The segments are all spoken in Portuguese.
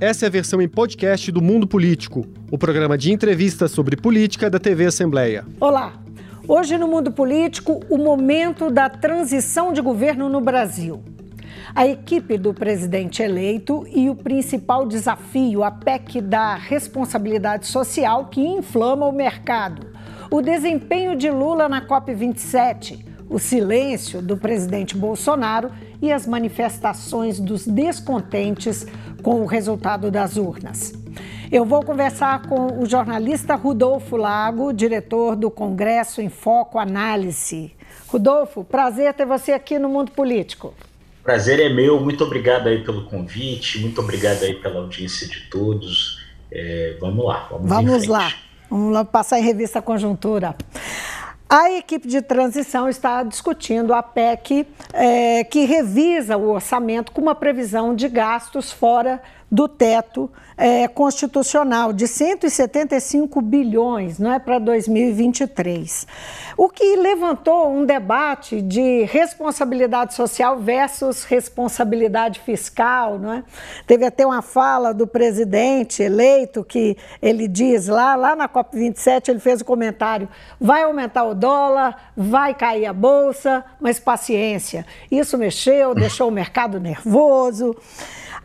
Essa é a versão em podcast do Mundo Político, o programa de entrevistas sobre política da TV Assembleia. Olá! Hoje no Mundo Político, o momento da transição de governo no Brasil. A equipe do presidente eleito e o principal desafio, a PEC da responsabilidade social que inflama o mercado. O desempenho de Lula na COP27, o silêncio do presidente Bolsonaro e as manifestações dos descontentes com o resultado das urnas. Eu vou conversar com o jornalista Rudolfo Lago, diretor do Congresso em Foco Análise. Rodolfo, prazer ter você aqui no Mundo Político. Prazer é meu, muito obrigado aí pelo convite, muito obrigado aí pela audiência de todos. É, vamos lá, vamos, vamos lá, vamos lá passar em revista a conjuntura. A equipe de transição está discutindo a PEC é, que revisa o orçamento com uma previsão de gastos fora do teto é, constitucional de 175 bilhões, não é para 2023. O que levantou um debate de responsabilidade social versus responsabilidade fiscal, não é? Teve até uma fala do presidente eleito que ele diz lá, lá na COP 27, ele fez o comentário: vai aumentar o dólar, vai cair a bolsa, mas paciência. Isso mexeu, deixou o mercado nervoso.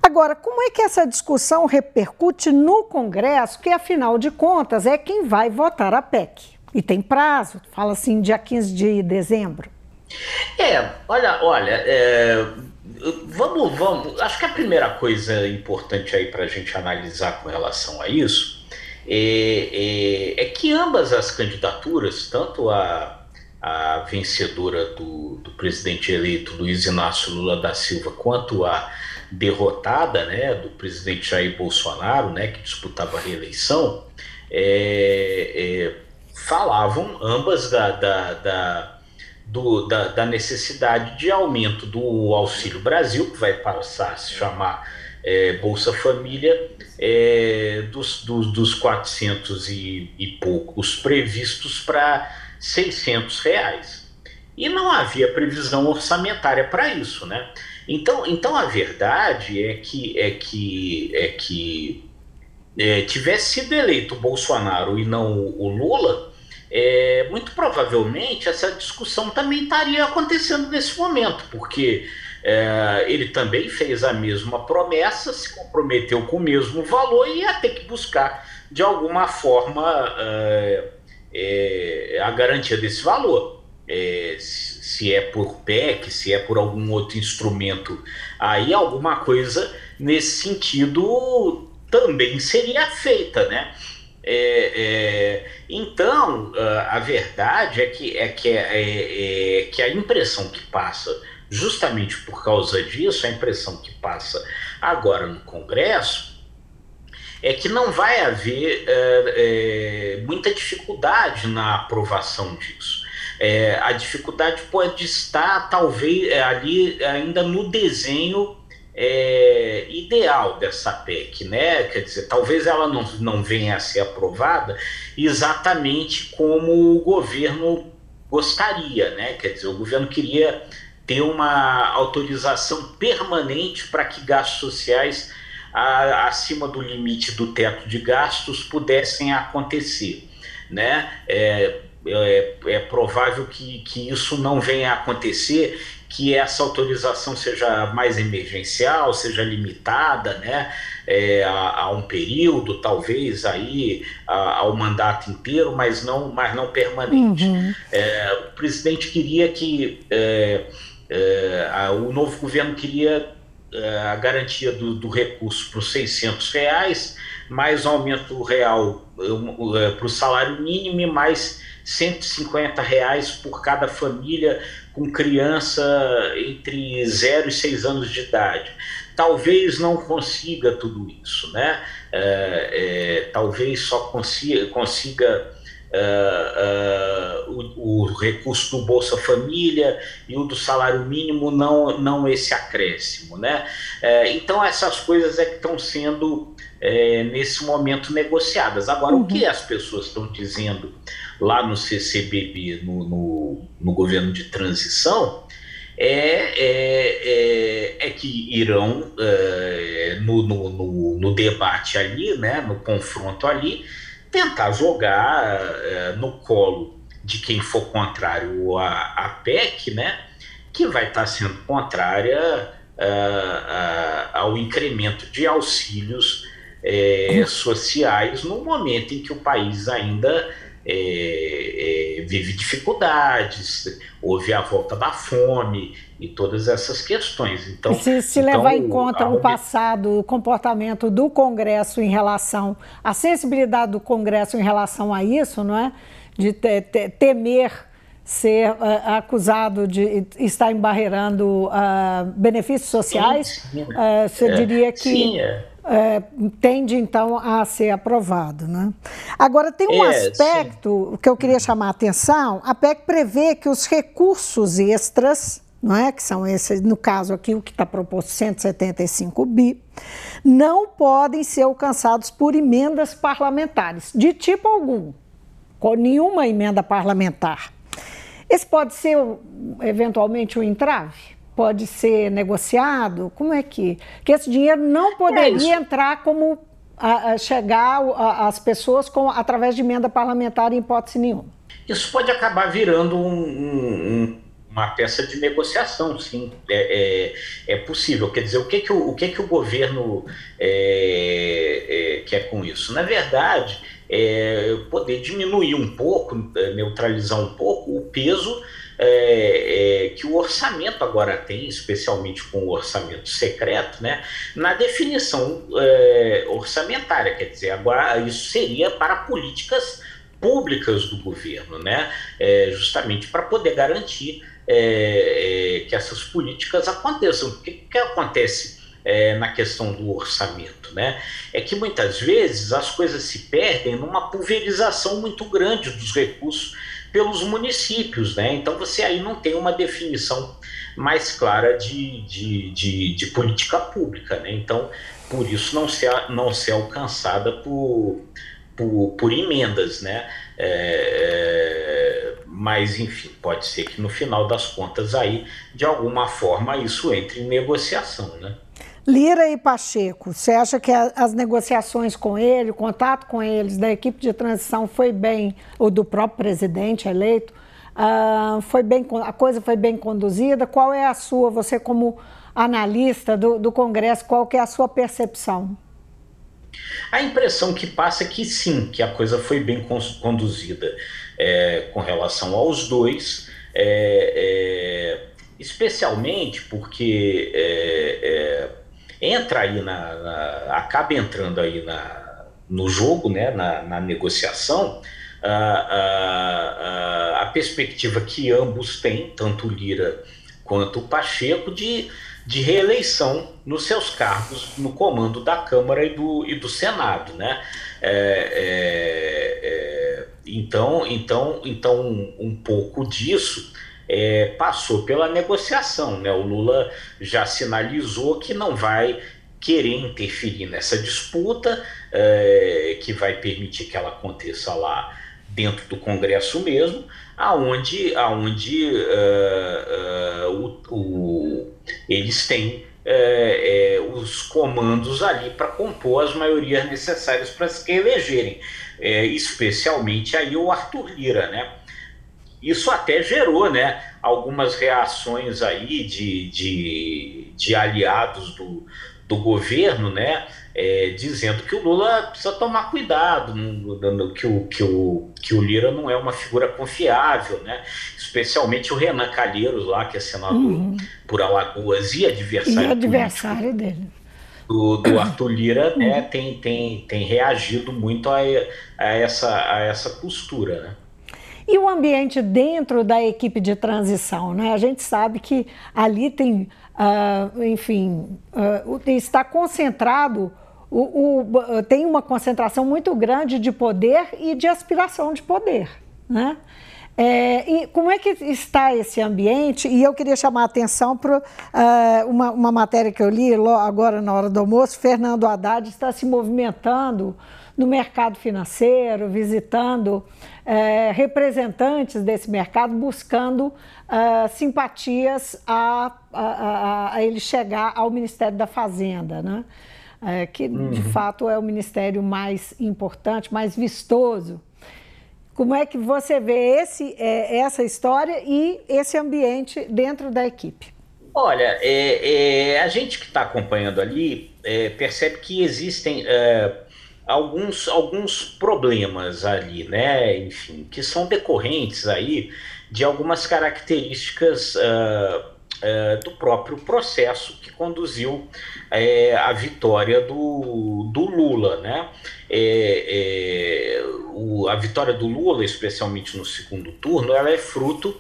Agora, como é que essa discussão repercute no Congresso, que afinal de contas é quem vai votar a PEC? E tem prazo, fala assim, dia 15 de dezembro. É, olha, olha, é, vamos, vamos. Acho que a primeira coisa importante aí para a gente analisar com relação a isso é, é, é, que ambas as candidaturas, tanto a, a vencedora do, do presidente eleito Luiz Inácio Lula da Silva, quanto a derrotada né, do presidente Jair Bolsonaro, né, que disputava a reeleição, é, é, falavam ambas da, da, da, do, da, da, necessidade de aumento do Auxílio Brasil, que vai passar a se chamar é, Bolsa Família, é, dos, dos, dos 400 e, e poucos previstos para 600 reais. E não havia previsão orçamentária para isso, né? Então, então a verdade é que é que é que é, tivesse sido eleito o Bolsonaro e não o, Lula, é, muito provavelmente essa discussão também estaria acontecendo nesse momento, porque é, ele também fez a mesma promessa, se comprometeu com o mesmo valor e ia ter que buscar de alguma forma é, é, a garantia desse valor. É, se é por PEC, se é por algum outro instrumento, aí alguma coisa nesse sentido também seria feita, né? É, é, então, a verdade é que, é, que, é, é, é, que a impressão que passa, justamente por causa disso, a impressão que passa agora no Congresso, é que não vai haver é, muita dificuldade na aprovação disso. É, a dificuldade pode estar, talvez, é, ali ainda no desenho é, ideal dessa PEC, né? Quer dizer, talvez ela não, não venha a ser aprovada exatamente como o governo gostaria, né? Quer dizer, o governo queria ter uma autorização permanente para que gastos sociais a, acima do limite do teto de gastos pudessem acontecer, né? É, é, é provável que, que isso não venha a acontecer, que essa autorização seja mais emergencial, seja limitada né, é, a, a, um período, talvez aí a, ao mandato inteiro, mas não, mas não permanente. Uhum. É, o presidente queria que é, é a, o novo governo queria é, a garantia do, do recurso para os 600 reais, mais aumento real é, para o salário mínimo e mais 150 reais por cada família com criança entre 0 e 6 anos de idade. Talvez não consiga tudo isso, né? É, é, talvez só consiga, consiga uh, uh, o, o, recurso do Bolsa Família e o do salário mínimo, não, não esse acréscimo, né? É, então essas coisas é que estão sendo é, nesse momento negociadas. Agora, uhum. o que as pessoas estão dizendo lá no CCBB, no, no, no governo de transição, é, é, é, é que irão, é, no, no, no, no, debate ali, né, no confronto ali, tentar jogar é, no colo de quem for contrário à, à PEC, né, que vai estar sendo contrária é, ao incremento de auxílios é, sociais no momento em que o país ainda é, é, vive dificuldades, houve a volta da fome e todas essas questões. Então, se, se então, levar em conta o passado, o comportamento do Congresso em relação, a sensibilidade do Congresso em relação a isso, não é? De te, te, temer ser uh, acusado de estar embarreirando uh, benefícios sociais, sim, sim. Uh, você é, diria que sim, é é, tende então a ser aprovado. Né? Agora, tem um é, aspecto sim. que eu queria chamar a atenção: a PEC prevê que os recursos extras, não é? que são esses, no caso aqui, o que está proposto 175 bi, não podem ser alcançados por emendas parlamentares, de tipo algum, com nenhuma emenda parlamentar. Esse pode ser, eventualmente, um entrave? Pode ser negociado? Como é que. Que esse dinheiro não poderia é entrar como. A, a chegar às pessoas com, através de emenda parlamentar em hipótese nenhuma. Isso pode acabar virando um, um, uma peça de negociação, sim, é, é, é, possível. Quer dizer, o que, que, o, o, que, que o governo é, é quer com isso? Na verdade, é poder diminuir um pouco, é, neutralizar um pouco o peso é, é, que o orçamento agora tem, especialmente com o orçamento secreto, né, na definição é, orçamentária. Quer dizer, agora isso seria para políticas públicas do governo, né, é, justamente para poder garantir é, é, que essas políticas aconteçam. O que, que acontece? Na questão do orçamento, né? É que muitas vezes as coisas se perdem numa pulverização muito grande dos recursos pelos municípios, né? Então você aí não tem uma definição mais clara de, de, de, de política pública, né? Então, por isso não ser, não ser alcançada por, por, por emendas, né? É, mas enfim, pode ser que no final das contas aí, de alguma forma, isso entre em negociação, né? Lira e Pacheco, você acha que as negociações com ele, o contato com eles, da equipe de transição foi bem, ou do próprio presidente eleito, uh, foi bem, a coisa foi bem conduzida? Qual é a sua, você como analista do, do Congresso, qual que é a sua percepção? A impressão que passa é que sim, que a coisa foi bem conduzida é, com relação aos dois, é, é, especialmente porque é, é, entra aí na, na, acaba entrando aí na, no jogo, né, na, na negociação, a, a, a, perspectiva que ambos têm, tanto Lira quanto o Pacheco, de, de reeleição nos seus cargos no comando da Câmara e do, e do Senado, né? É, é, é, então, então, então um pouco disso é, passou pela negociação. Né? O Lula já sinalizou que não vai querer interferir nessa disputa, é, que vai permitir que ela aconteça lá dentro do Congresso mesmo, aonde, aonde uh, uh, o, o, eles têm uh, os comandos ali para compor as maiorias necessárias para se elegerem, especialmente aí o Arthur Lira, né? Isso até gerou né, algumas reações aí de, de, de aliados do, do governo, né, é, dizendo que o Lula precisa tomar cuidado, que o, que, o, que o Lira não é uma figura confiável, né? especialmente o Renan Calheiros lá, que é senador uhum. por Alagoas e adversário, e adversário dele. Do, do Arthur Lira né, tem, tem, tem reagido muito a, a, essa, a essa postura. Né? E o ambiente dentro da equipe de transição, né? A gente sabe que ali tem, uh, enfim, uh, está concentrado, o, o, tem uma concentração muito grande de poder e de aspiração de poder, né? É, e como é que está esse ambiente? E eu queria chamar a atenção para uh, uma, uma, matéria que eu li agora na hora do almoço. Fernando Haddad está se movimentando no mercado financeiro, visitando é, representantes desse mercado, buscando uh, simpatias a, a, a, ele chegar ao Ministério da Fazenda, né? É, que uhum. de fato é o ministério mais importante, mais vistoso. Como é que você vê esse, é, essa história e esse ambiente dentro da equipe? Olha, é, é, a gente que está acompanhando ali é, percebe que existem é, alguns, alguns problemas ali, né? Enfim, que são decorrentes aí de algumas características uh, uh, do próprio processo que conduziu uh, à vitória do, do Lula, né? É, é, o, a vitória do Lula, especialmente no segundo turno, ela é fruto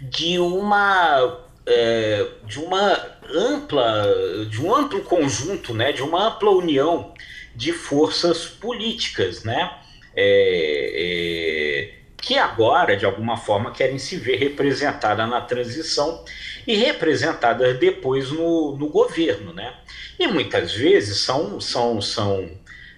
de uma é, de uma ampla de um amplo conjunto, né? De uma ampla união de forças políticas, né? É, é, que agora, de alguma forma, querem se ver representadas na transição e representadas depois no, no governo, né? E muitas vezes são, são, são,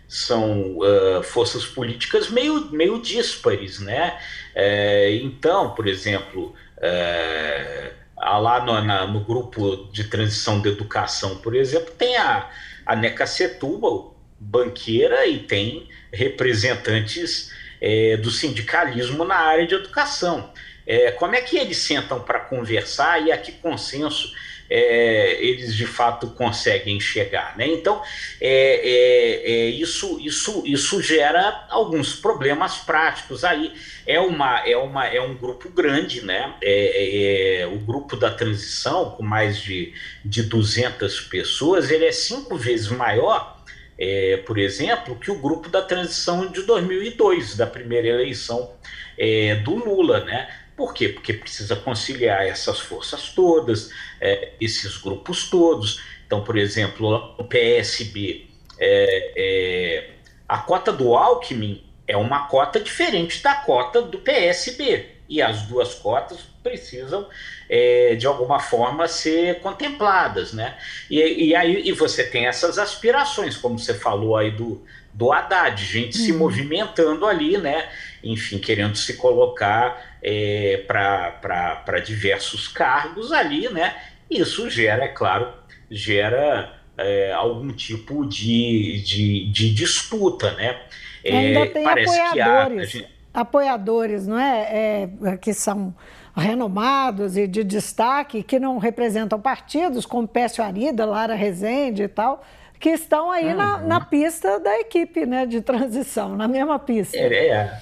são uh, forças políticas meio, meio díspares, né? É, então, por exemplo, é, lá no, na, no grupo de transição de educação, por exemplo, tem a, a NECA Setúbal, banqueira e tem representantes é, do sindicalismo na área de educação. É, como é que eles sentam para conversar e a que consenso é, eles de fato conseguem chegar? Né? Então, é, é, é, isso, isso, isso gera alguns problemas práticos aí. É, uma, é, uma, é um grupo grande, né? É, o grupo da transição, com mais de, de 200 pessoas, ele é cinco vezes maior é, por exemplo, que o grupo da transição de 2002, da primeira eleição é, do Lula, né? Por quê? Porque precisa conciliar essas forças todas, é, esses grupos todos. Então, por exemplo, o PSB, é, é, a cota do Alckmin é uma cota diferente da cota do PSB. E as duas cotas precisam é, de alguma forma ser contempladas, né? E, e aí e você tem essas aspirações, como você falou aí do, do Haddad, gente uhum. se movimentando ali, né? Enfim, querendo se colocar é, para diversos cargos ali, né? Isso gera, é claro, gera é, algum tipo de, de, de disputa, né? É, Ainda tem apoiadores, gente... apoiadores, não é? é? Que são renomados e de destaque que não representam partidos, como Pécio Arida, Lara Rezende e tal, que estão aí uhum. na, na, pista da equipe né, de transição, na mesma pista. É, é.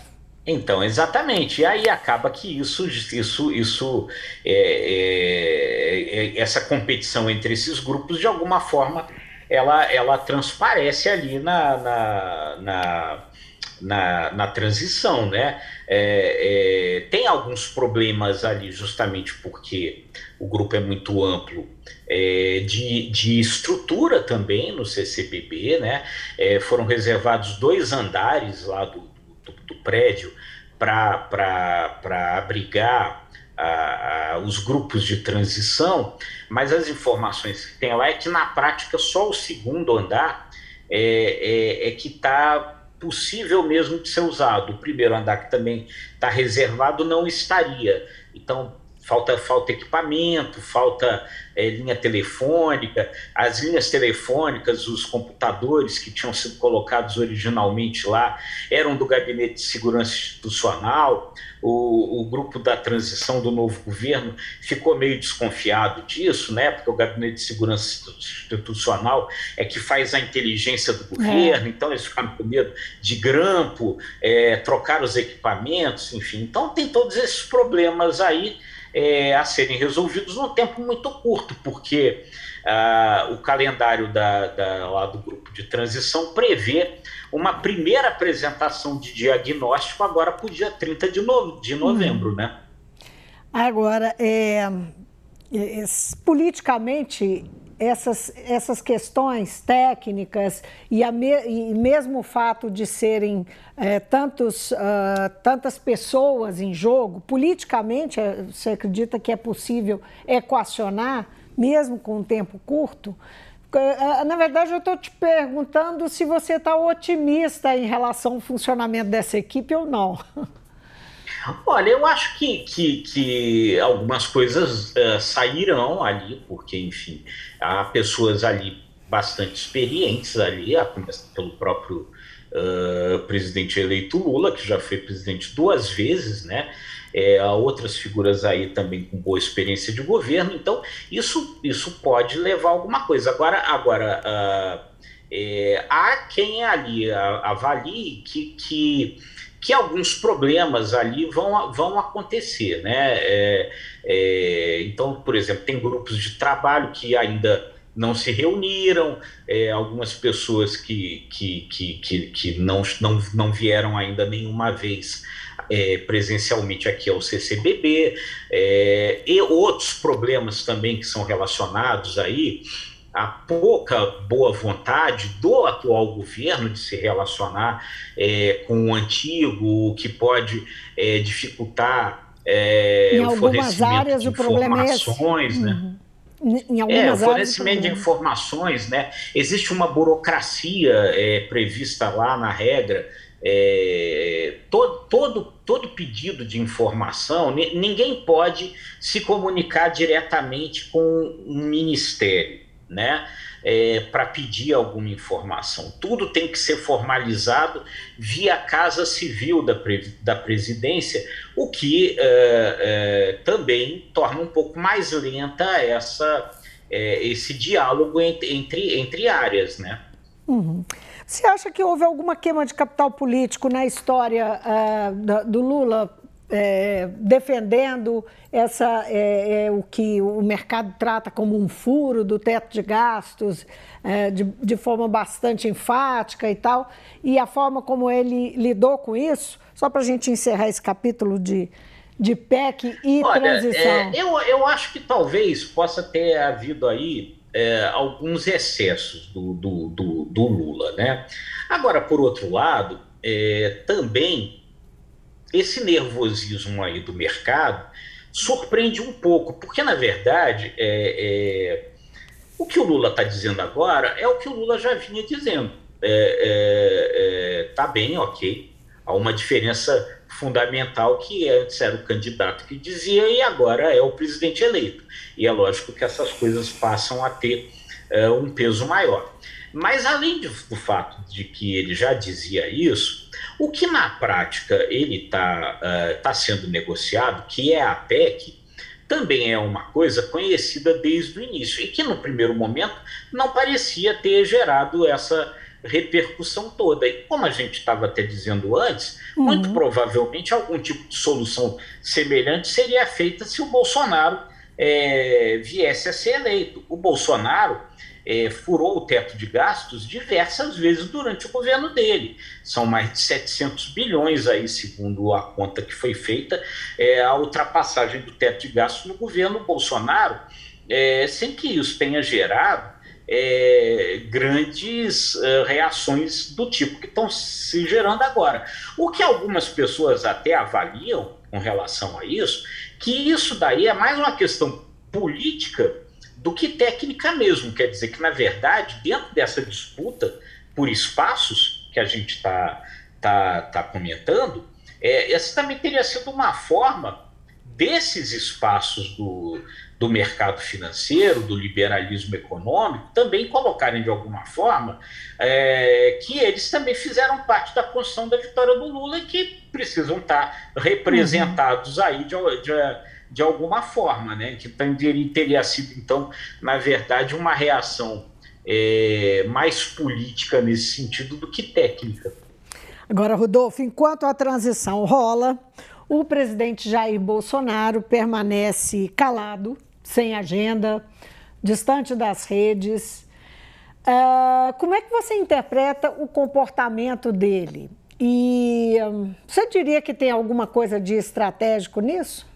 Então, exatamente. E aí acaba que isso, isso, isso é, é, é, essa competição entre esses grupos, de alguma forma, ela, ela transparece ali na, na, na na, na transição, né? É, é, tem alguns problemas ali, justamente porque o grupo é muito amplo, é, de, de estrutura também no CCBB, né? É, foram reservados dois andares lá do, do, do prédio para abrigar a, a, os grupos de transição, mas as informações que tem lá é que na prática só o segundo andar é, é, é que está possível mesmo de ser usado. O primeiro andar que também está reservado não estaria. Então, falta, falta equipamento, falta é, linha telefônica, as linhas telefônicas, os computadores que tinham sido colocados originalmente lá eram do Gabinete de Segurança Institucional. O, o grupo da transição do novo governo ficou meio desconfiado disso, né? Porque o Gabinete de Segurança Institucional é que faz a inteligência do governo, é. então eles ficaram com medo de grampo, é, trocar os equipamentos, enfim. Então tem todos esses problemas aí é, a serem resolvidos num tempo muito curto, porque ah, o calendário da, da, lá do grupo de transição prevê uma primeira apresentação de diagnóstico agora para o dia 30 de, no, de novembro, hum. né? Agora, é, é, politicamente, essas, essas questões técnicas e, me, e mesmo o fato de serem é, tantos, uh, tantas pessoas em jogo, politicamente, é, você acredita que é possível equacionar, mesmo com um tempo curto? É, na verdade, eu estou te perguntando se você está otimista em relação ao funcionamento dessa equipe ou não. Olha, eu acho que, que, que algumas coisas uh, sairão ali, porque, enfim, há pessoas ali bastante experientes ali, a começar pelo próprio uh, presidente eleito Lula, que já foi presidente duas vezes, né? É, há outras figuras aí também com boa experiência de governo, então isso, isso pode levar a alguma coisa. Agora, agora uh, é, há quem ali avalie que, que que alguns problemas ali vão, vão acontecer, né? É, é, então, por exemplo, tem grupos de trabalho que ainda não se reuniram, é, algumas pessoas que, que, que, que, que não, não, não vieram ainda nenhuma vez é, presencialmente aqui ao CCBB, é, e outros problemas também que são relacionados aí a pouca boa vontade do atual governo de se relacionar é, com o antigo, o que pode é, dificultar é, em o algumas áreas o problema é esse. Né? Uhum. Em algumas é, o fornecimento de informações, né? Existe uma burocracia é, prevista lá na regra. É, todo, todo, todo pedido de informação, ninguém pode se comunicar diretamente com um ministério né? É, para pedir alguma informação. Tudo tem que ser formalizado via Casa Civil da, da presidência, o que é, é, também torna um pouco mais lenta essa, é, esse diálogo entre, entre áreas. Né? Uhum. Você acha que houve alguma queima de capital político na história uh, do Lula é, defendendo essa, é, é, o que o mercado trata como um furo do teto de gastos, é, de, de, forma bastante enfática e tal, e a forma como ele lidou com isso, só para a gente encerrar esse capítulo de, de PEC e Olha, transição. É, eu, eu acho que talvez possa ter havido aí é, alguns excessos do, do, do, do, Lula, né? Agora, por outro lado, também esse nervosismo aí do mercado surpreende um pouco, porque na verdade é, é, o que o Lula está dizendo agora é o que o Lula já vinha dizendo. É, é, é tá bem, ok. Há uma diferença fundamental que antes era o candidato que dizia e agora é o presidente eleito. E é lógico que essas coisas passam a ter é, um peso maior. Mas além do fato de que ele já dizia isso, o que na prática ele está uh, tá sendo negociado, que é a PEC, também é uma coisa conhecida desde o início e que no primeiro momento não parecia ter gerado essa repercussão toda. E como a gente estava até dizendo antes, uhum. muito provavelmente algum tipo de solução semelhante seria feita se o Bolsonaro é, viesse a ser eleito. O Bolsonaro é, furou o teto de gastos diversas vezes durante o governo dele. São mais de 700 bilhões aí, segundo a conta que foi feita, é, a ultrapassagem do teto de gastos no governo Bolsonaro, é, sem que isso tenha gerado é, grandes é, reações do tipo que estão se gerando agora. O que algumas pessoas até avaliam com relação a isso, que isso daí é mais uma questão política do que técnica mesmo. Quer dizer que, na verdade, dentro dessa disputa por espaços que a gente está tá, tá comentando, é, essa também teria sido uma forma desses espaços do, do mercado financeiro, do liberalismo econômico, também colocarem de alguma forma é, que eles também fizeram parte da construção da vitória do Lula e que precisam estar representados uhum. aí de, de de alguma forma, né? Que teria sido, então, na verdade, uma reação é, mais política nesse sentido do que técnica. Agora, Rodolfo, enquanto a transição rola, o presidente Jair Bolsonaro permanece calado, sem agenda, distante das redes. Uh, como é que você interpreta o comportamento dele? E um, você diria que tem alguma coisa de estratégico nisso?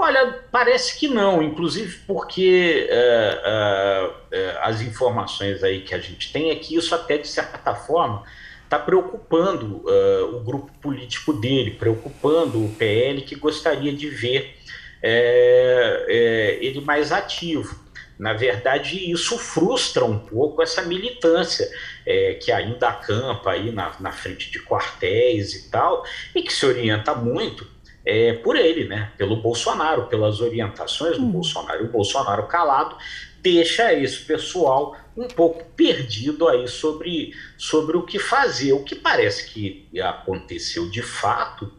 Olha, parece que não, inclusive porque é, é, é, as informações aí que a gente tem é que isso até de certa forma está preocupando uh, o grupo político dele, preocupando o PL que gostaria de ver é, é, ele mais ativo. Na verdade, isso frustra um pouco essa militância é, que ainda acampa aí na, na, frente de quartéis e tal, e que se orienta muito é, por ele, né? Pelo Bolsonaro, pelas orientações do hum. Bolsonaro. E o Bolsonaro calado deixa esse pessoal um pouco perdido aí sobre, sobre o que fazer. O que parece que aconteceu de fato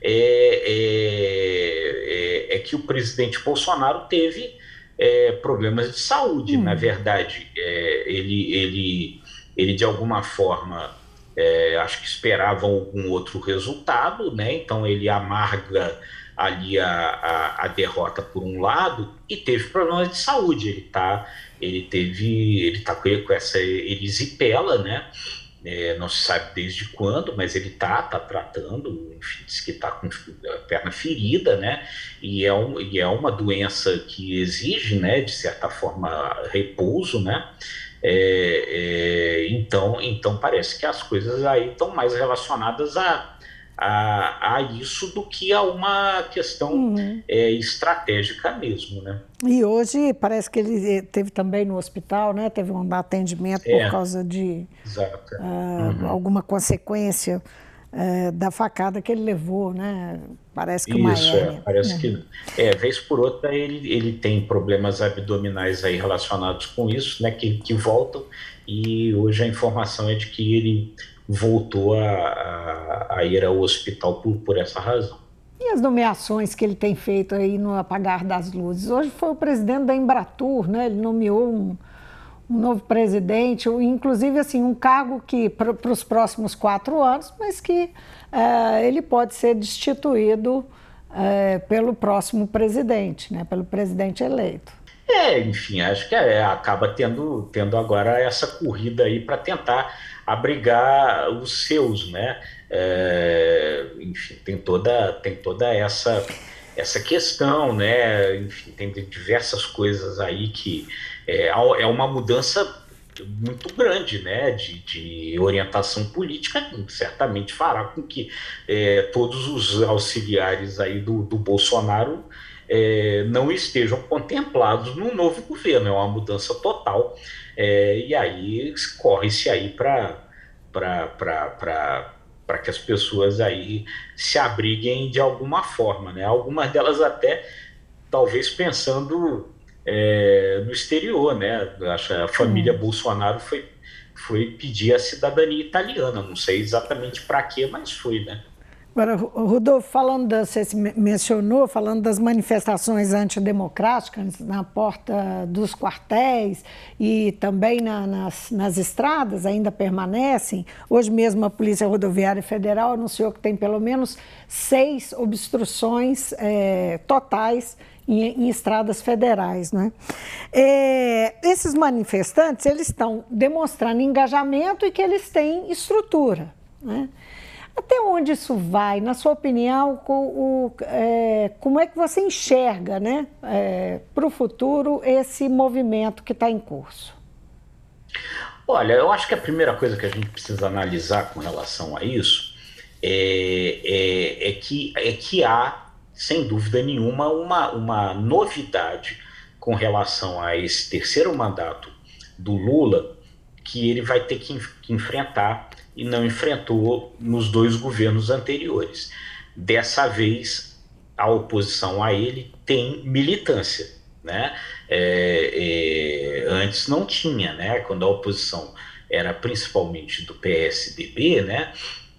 é, é, é, é que o presidente Bolsonaro teve é, problemas de saúde. Hum. Na verdade, é, ele, ele, ele de alguma forma é, acho que esperava algum outro resultado, né? Então ele amarga ali a, a, a, derrota por um lado e teve problemas de saúde. Ele tá, ele teve, ele tá com essa erisipela, né? É, não se sabe desde quando, mas ele tá, tá tratando, enfim, diz que tá com a perna ferida, né? E é, um, e é uma doença que exige, né, de certa forma, repouso, né? É, é, então, então parece que as coisas aí estão mais relacionadas a, a, a, isso do que a uma questão uhum. é, estratégica mesmo, né? E hoje parece que ele eh, teve também no hospital, né? Teve um atendimento é, por causa de uh, uhum. alguma consequência uh, da facada que ele levou, né? Parece que uma Isso, é, parece que é, vez por outra ele, ele tem problemas abdominais aí relacionados com isso, né? Que, que voltam e hoje a informação é de que ele voltou a, a, a ir ao hospital por, por essa razão. E as nomeações que ele tem feito aí no apagar das luzes? Hoje foi o presidente da Embratur, né? Ele nomeou um, um novo presidente, inclusive assim um cargo que para os próximos quatro anos, mas que é, ele pode ser destituído é, pelo próximo presidente, né? Pelo presidente eleito. É, enfim, acho que é, acaba tendo, tendo agora essa corrida aí para tentar abrigar os seus, né? É, enfim, tem toda, tem toda essa, essa questão, né? Enfim, tem diversas coisas aí que é, é uma mudança muito grande, né, de, de orientação política, certamente fará com que é, todos os auxiliares aí do, do Bolsonaro é, não estejam contemplados no novo governo, é uma mudança total, é, e aí corre-se aí para para que as pessoas aí se abriguem de alguma forma, né? Algumas delas até talvez pensando é, no exterior, né? Acho a família hum. Bolsonaro foi, foi pedir a cidadania italiana. Não sei exatamente para quê, mas foi, né? Agora, Rodolfo, falando, das, você mencionou, falando das manifestações antidemocráticas na porta dos quartéis e também na, nas, nas estradas, ainda permanecem. Hoje mesmo a Polícia Rodoviária Federal anunciou que tem pelo menos seis obstruções é, totais em, em, estradas federais. Né? É, esses manifestantes eles estão demonstrando engajamento e que eles têm estrutura. Né? Até onde isso vai? Na sua opinião, o, o, é, como é que você enxerga né, é, para o futuro esse movimento que está em curso? Olha, eu acho que a primeira coisa que a gente precisa analisar com relação a isso é, é, é que, é que há, sem dúvida nenhuma, uma, uma novidade com relação a esse terceiro mandato do Lula que ele vai ter que, que enfrentar e não enfrentou nos dois governos anteriores. Dessa vez, a oposição a ele tem militância. Né? É, é, antes não tinha, né? quando a oposição era principalmente do PSDB, né?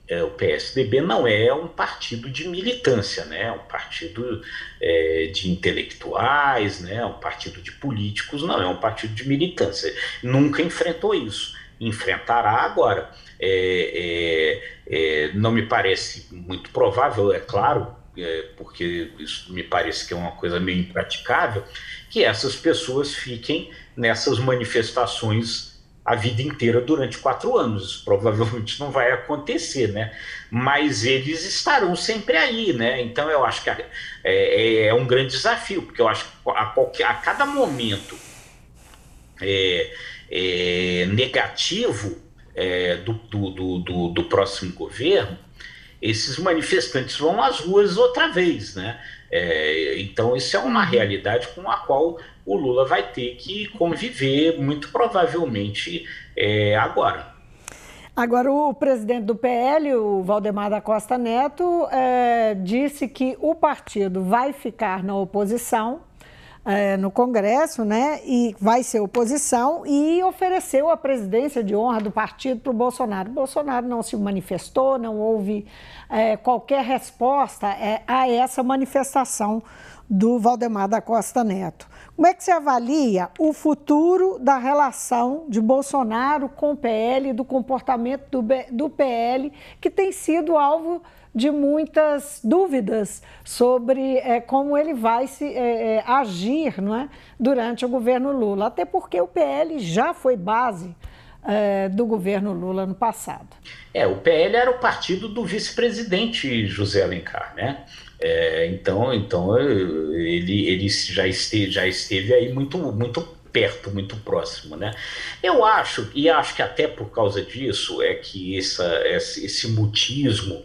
É, o PSDB não é um partido de militância, né? um partido é, de intelectuais, né? Um partido de políticos, não é um partido de militância. Nunca enfrentou isso enfrentará agora. É, é, é, não me parece muito provável, é claro, porque isso me parece que é uma coisa meio impraticável, que essas pessoas fiquem nessas manifestações a vida inteira durante quatro anos. Isso provavelmente não vai acontecer, né? Mas eles estarão sempre aí, né? Então eu acho que é, é, é um grande desafio, porque eu acho que a, qualquer, a cada momento é, é negativo é, do, do, do, do, próximo governo, esses manifestantes vão às ruas outra vez, né? É, então, isso é uma realidade com a qual o Lula vai ter que conviver, muito provavelmente, é, agora. Agora, o presidente do PL, o Valdemar da Costa Neto, é, disse que o partido vai ficar na oposição é, no Congresso, né? E vai ser oposição e ofereceu a presidência de honra do partido para o Bolsonaro. Bolsonaro não se manifestou, não houve é, qualquer resposta é, a essa manifestação do Valdemar da Costa Neto. Como é que você avalia o futuro da relação de Bolsonaro com o PL, do comportamento do, do PL, que tem sido alvo de muitas dúvidas sobre é, como ele vai se é, agir não é, durante o governo Lula, até porque o PL já foi base do governo Lula no passado. É, o PL era o partido do vice-presidente José Alencar, né? É, então, então ele, ele já, esteve, já esteve aí muito, muito perto, muito próximo, né? Eu acho, e acho que até por causa disso é que essa, esse, esse mutismo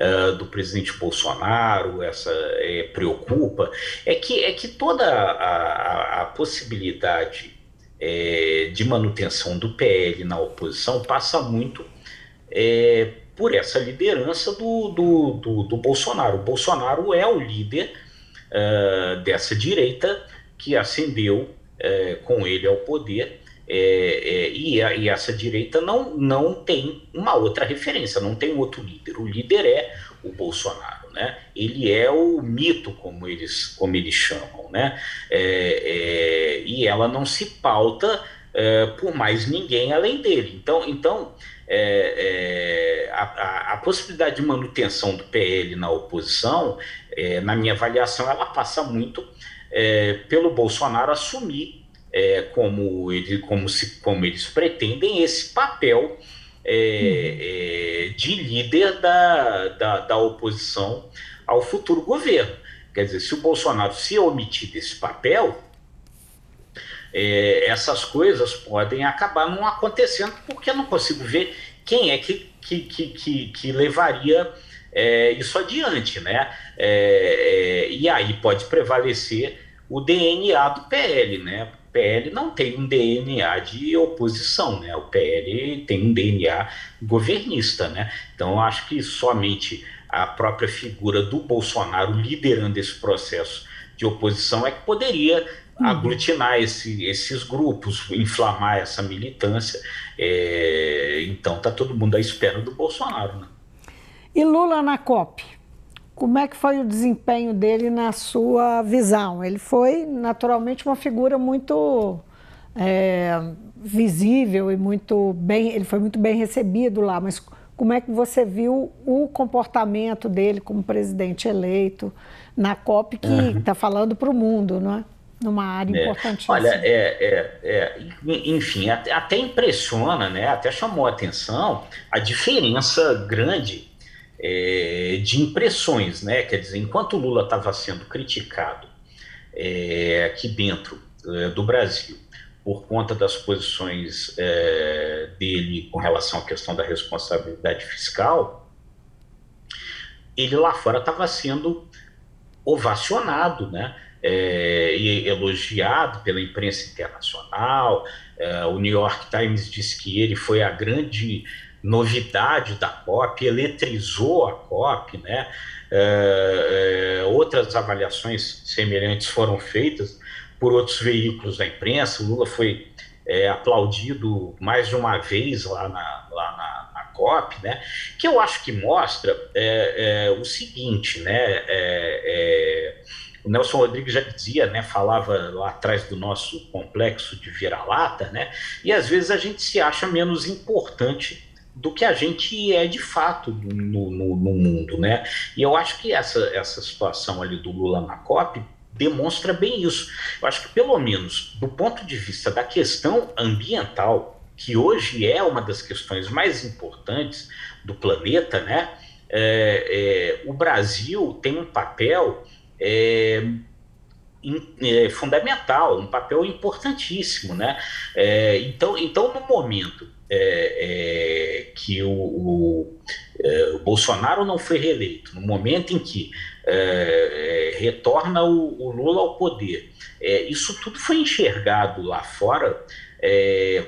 uh, do presidente Bolsonaro essa é, preocupa, é que, é que toda a, a, a possibilidade é, de manutenção do PL na oposição passa muito é, por essa liderança do, do, do, do, Bolsonaro. O Bolsonaro é o líder uh, dessa direita que ascendeu uh, com ele ao poder. É, e, a, e, essa direita não, não tem uma outra referência, não tem outro líder. O líder é o Bolsonaro. Né? Ele é o mito, como eles, como eles chamam, né? É, é, e ela não se pauta é, por mais ninguém além dele. Então, então é, é, a, a, a, possibilidade de manutenção do PL na oposição, é, na minha avaliação, ela passa muito pelo Bolsonaro assumir como, ele, como, se, como eles pretendem esse papel é, é, de líder da, da, da, oposição ao futuro governo. Quer dizer, se o Bolsonaro se omitir desse papel, é, essas coisas podem acabar não acontecendo, porque eu não consigo ver quem é que, que, que, que, que levaria é, isso adiante, né? É, é, e aí pode prevalecer o DNA do PL, né? PL não tem um DNA de oposição, né? O PL tem um DNA governista, né? Então acho que somente a própria figura do Bolsonaro liderando esse processo de oposição é que poderia uhum. aglutinar esse, esses grupos, inflamar essa militância. É, então tá todo mundo à espera do Bolsonaro, né? E Lula na COP? Como é que foi o desempenho dele na sua visão? Ele foi naturalmente uma figura muito é, visível e muito bem, ele foi muito bem recebido lá, mas como é que você viu o comportamento dele como presidente eleito na COP que está uhum. falando para o mundo, não é? Numa área é, importantíssima. Olha, é, é, é enfim, até, até impressiona, né? Até chamou a atenção a diferença grande é, de impressões, né? Quer dizer, enquanto Lula estava sendo criticado é, aqui dentro é, do Brasil por conta das posições dele com relação à questão da responsabilidade fiscal, ele lá fora estava sendo ovacionado, né? É, e elogiado pela imprensa internacional. É, o New York Times disse que ele foi a grande novidade da COP, eletrizou a COP, né? É, é, outras avaliações semelhantes foram feitas por outros veículos da imprensa. O Lula foi é, aplaudido mais de uma vez lá na, lá na, na COP, né? Que eu acho que mostra é, é, o seguinte, né? É, o Nelson Rodrigues já dizia, né, falava lá atrás do nosso complexo de vira-lata, né, e às vezes a gente se acha menos importante do que a gente é de fato no, no, no, mundo, né? E eu acho que essa, essa situação ali do Lula na COP demonstra bem isso. Eu acho que, pelo menos do ponto de vista da questão ambiental, que hoje é uma das questões mais importantes do planeta, né? É, é, o Brasil tem um papel é, fundamental, um papel importantíssimo, né? É, então, então, no momento é, que o, o, o, Bolsonaro não foi reeleito, no momento em que retorna o, o, Lula ao poder, isso tudo foi enxergado lá fora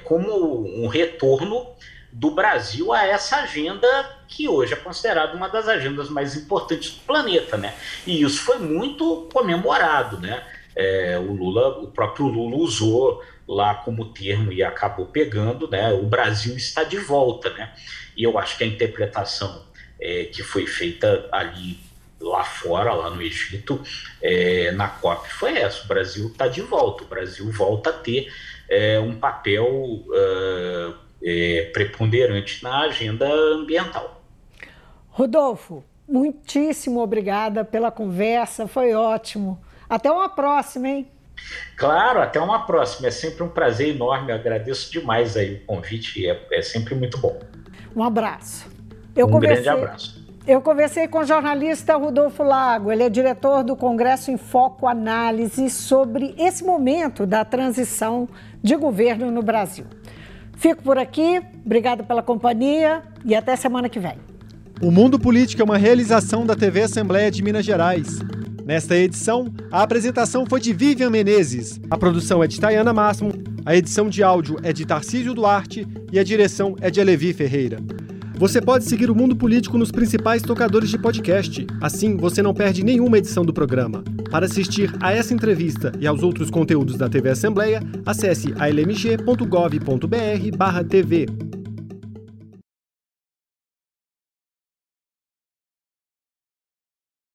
como um retorno do Brasil a essa agenda que hoje é considerada uma das agendas mais importantes do planeta, né? E isso foi muito comemorado, né? É, o Lula, o próprio Lula usou lá como termo e acabou pegando, né? O Brasil está de volta, né? E eu acho que a interpretação é, que foi feita ali lá fora, lá no Egito, é, na COP, foi essa: o Brasil está de volta, o Brasil volta a ter é, um papel uh, preponderante na agenda ambiental. Rodolfo, muitíssimo obrigada pela conversa, foi ótimo. Até uma próxima, hein? Claro, até uma próxima. É sempre um prazer enorme. Eu agradeço demais aí o convite. É, é sempre muito bom. Um abraço. Eu um conversei... grande abraço. Eu conversei com o jornalista Rodolfo Lago, ele é diretor do Congresso em Foco Análise sobre esse momento da transição de governo no Brasil. Fico por aqui, obrigado pela companhia e até semana que vem. O Mundo Político é uma realização da TV Assembleia de Minas Gerais. Nesta edição, a apresentação foi de Vivian Menezes, a produção é de Tayana Máximo, a edição de áudio é de Tarcísio Duarte e a direção é de Alevi Ferreira. Você pode seguir o Mundo Político nos principais tocadores de podcast. Assim, você não perde nenhuma edição do programa. Para assistir a essa entrevista e aos outros conteúdos da TV Assembleia, acesse almg.gov.br/tv.